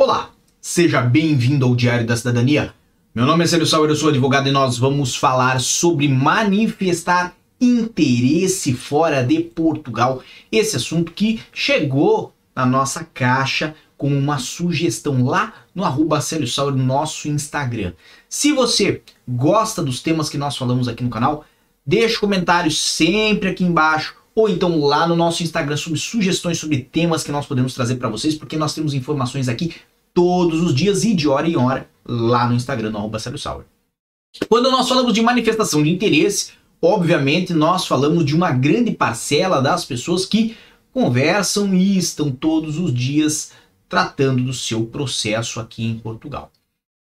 Olá, seja bem-vindo ao Diário da Cidadania. Meu nome é Célio Sauer, eu sou advogado e nós vamos falar sobre manifestar interesse fora de Portugal. Esse assunto que chegou na nossa caixa com uma sugestão lá no arroba Célio Sauer, nosso Instagram. Se você gosta dos temas que nós falamos aqui no canal, deixe comentários sempre aqui embaixo ou então lá no nosso Instagram sobre sugestões sobre temas que nós podemos trazer para vocês, porque nós temos informações aqui todos os dias e de hora em hora lá no Instagram, no arroba. Quando nós falamos de manifestação de interesse, obviamente nós falamos de uma grande parcela das pessoas que conversam e estão todos os dias tratando do seu processo aqui em Portugal.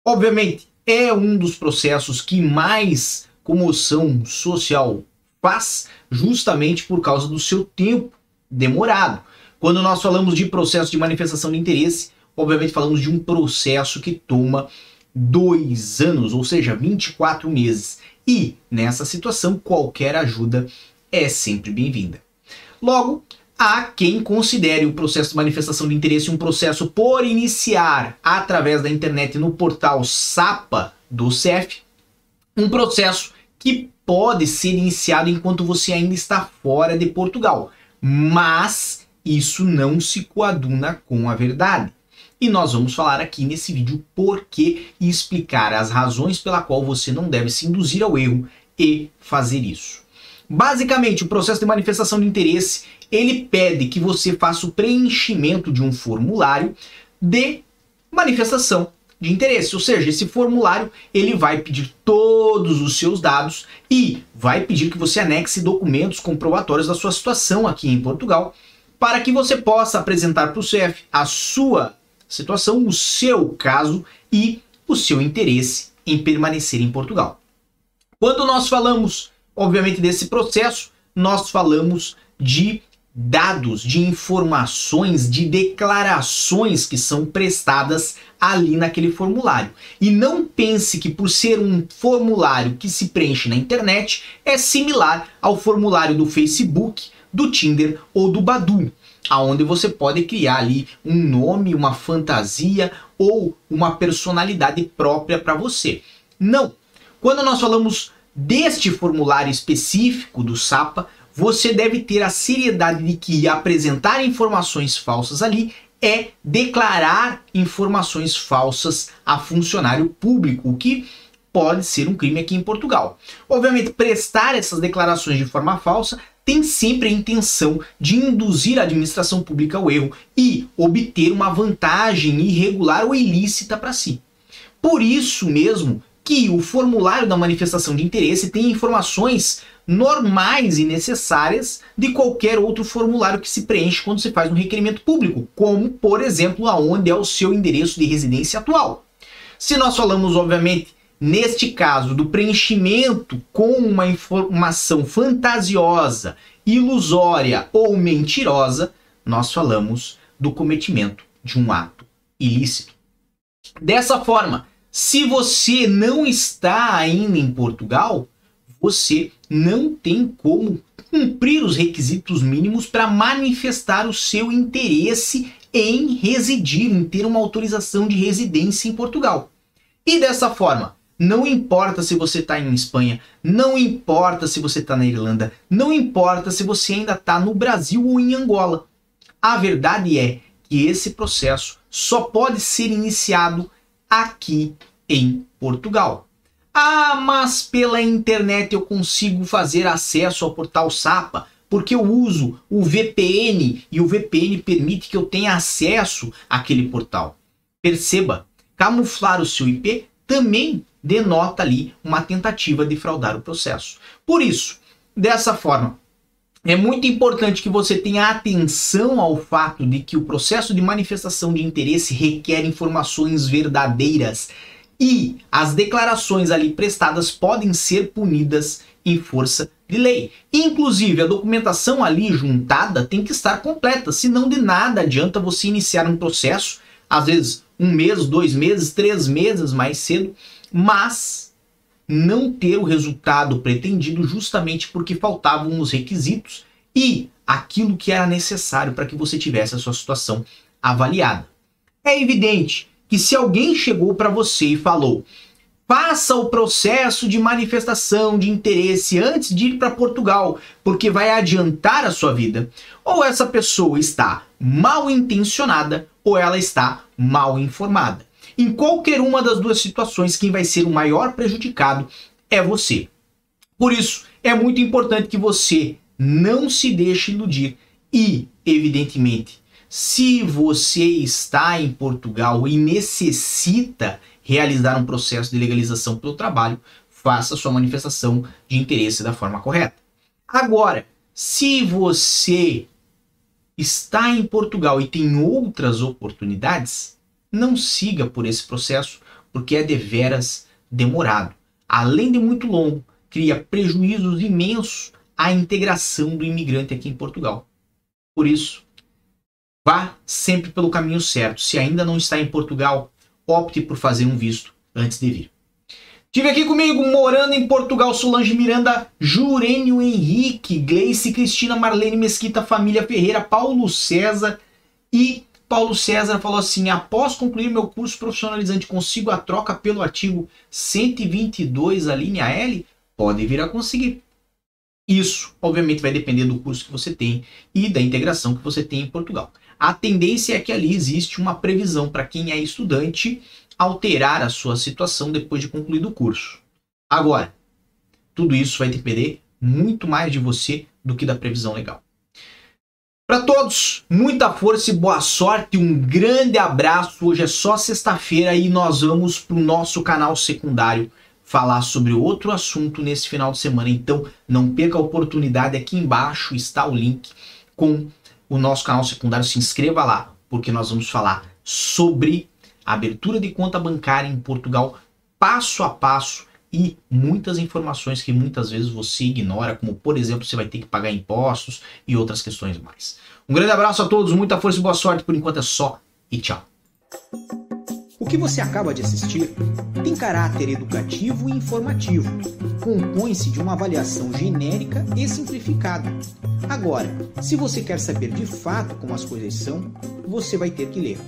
Obviamente, é um dos processos que mais comoção social faz justamente por causa do seu tempo demorado. Quando nós falamos de processo de manifestação de interesse, obviamente falamos de um processo que toma dois anos, ou seja, 24 meses. E nessa situação, qualquer ajuda é sempre bem-vinda. Logo, há quem considere o processo de manifestação de interesse um processo por iniciar através da internet no portal SAPA do CEF, um processo que pode ser iniciado enquanto você ainda está fora de Portugal, mas isso não se coaduna com a verdade. E nós vamos falar aqui nesse vídeo por que e explicar as razões pela qual você não deve se induzir ao erro e fazer isso. Basicamente, o processo de manifestação de interesse, ele pede que você faça o preenchimento de um formulário de manifestação de interesse. Ou seja, esse formulário ele vai pedir todos os seus dados e vai pedir que você anexe documentos comprobatórios da sua situação aqui em Portugal para que você possa apresentar para o CEF a sua situação, o seu caso e o seu interesse em permanecer em Portugal. Quando nós falamos, obviamente, desse processo, nós falamos de dados, de informações, de declarações que são prestadas ali naquele formulário. E não pense que por ser um formulário que se preenche na internet é similar ao formulário do Facebook, do Tinder ou do Badu, aonde você pode criar ali um nome, uma fantasia ou uma personalidade própria para você. Não. Quando nós falamos deste formulário específico do SAPA, você deve ter a seriedade de que apresentar informações falsas ali é declarar informações falsas a funcionário público, o que pode ser um crime aqui em Portugal. Obviamente, prestar essas declarações de forma falsa tem sempre a intenção de induzir a administração pública ao erro e obter uma vantagem irregular ou ilícita para si. Por isso mesmo que o formulário da manifestação de interesse tem informações normais e necessárias de qualquer outro formulário que se preenche quando se faz um requerimento público, como, por exemplo, aonde é o seu endereço de residência atual. Se nós falamos, obviamente, neste caso, do preenchimento com uma informação fantasiosa, ilusória ou mentirosa, nós falamos do cometimento de um ato ilícito. Dessa forma, se você não está ainda em Portugal, você não tem como cumprir os requisitos mínimos para manifestar o seu interesse em residir, em ter uma autorização de residência em Portugal. E dessa forma, não importa se você está em Espanha, não importa se você está na Irlanda, não importa se você ainda está no Brasil ou em Angola. A verdade é que esse processo só pode ser iniciado aqui em Portugal. Ah, mas pela internet eu consigo fazer acesso ao portal SAPA, porque eu uso o VPN e o VPN permite que eu tenha acesso àquele portal. Perceba, camuflar o seu IP também denota ali uma tentativa de fraudar o processo. Por isso, dessa forma, é muito importante que você tenha atenção ao fato de que o processo de manifestação de interesse requer informações verdadeiras e as declarações ali prestadas podem ser punidas em força de lei. Inclusive, a documentação ali juntada tem que estar completa, senão de nada adianta você iniciar um processo, às vezes um mês, dois meses, três meses mais cedo, mas não ter o resultado pretendido justamente porque faltavam os requisitos e aquilo que era necessário para que você tivesse a sua situação avaliada. É evidente que se alguém chegou para você e falou: faça o processo de manifestação de interesse antes de ir para Portugal, porque vai adiantar a sua vida, ou essa pessoa está mal intencionada ou ela está mal informada. Em qualquer uma das duas situações, quem vai ser o maior prejudicado é você. Por isso, é muito importante que você não se deixe iludir e, evidentemente, se você está em Portugal e necessita realizar um processo de legalização pelo trabalho, faça sua manifestação de interesse da forma correta. Agora, se você está em Portugal e tem outras oportunidades, não siga por esse processo, porque é deveras demorado. Além de muito longo, cria prejuízos imensos à integração do imigrante aqui em Portugal. Por isso, vá sempre pelo caminho certo. Se ainda não está em Portugal, opte por fazer um visto antes de vir. Tive aqui comigo, morando em Portugal, Solange Miranda, Jurênio Henrique, Gleice Cristina, Marlene Mesquita, Família Ferreira, Paulo César e Paulo César falou assim: após concluir meu curso profissionalizante, consigo a troca pelo artigo 122, a linha L? Pode vir a conseguir. Isso, obviamente, vai depender do curso que você tem e da integração que você tem em Portugal. A tendência é que ali existe uma previsão para quem é estudante alterar a sua situação depois de concluído o curso. Agora, tudo isso vai depender muito mais de você do que da previsão legal. Para todos, muita força e boa sorte. Um grande abraço. Hoje é só sexta-feira e nós vamos para o nosso canal secundário falar sobre outro assunto nesse final de semana. Então, não perca a oportunidade. Aqui embaixo está o link com o nosso canal secundário. Se inscreva lá, porque nós vamos falar sobre abertura de conta bancária em Portugal, passo a passo e muitas informações que muitas vezes você ignora, como por exemplo, você vai ter que pagar impostos e outras questões mais. Um grande abraço a todos, muita força e boa sorte. Por enquanto é só e tchau. O que você acaba de assistir tem caráter educativo e informativo. Compõe-se de uma avaliação genérica e simplificada. Agora, se você quer saber de fato como as coisas são, você vai ter que ler.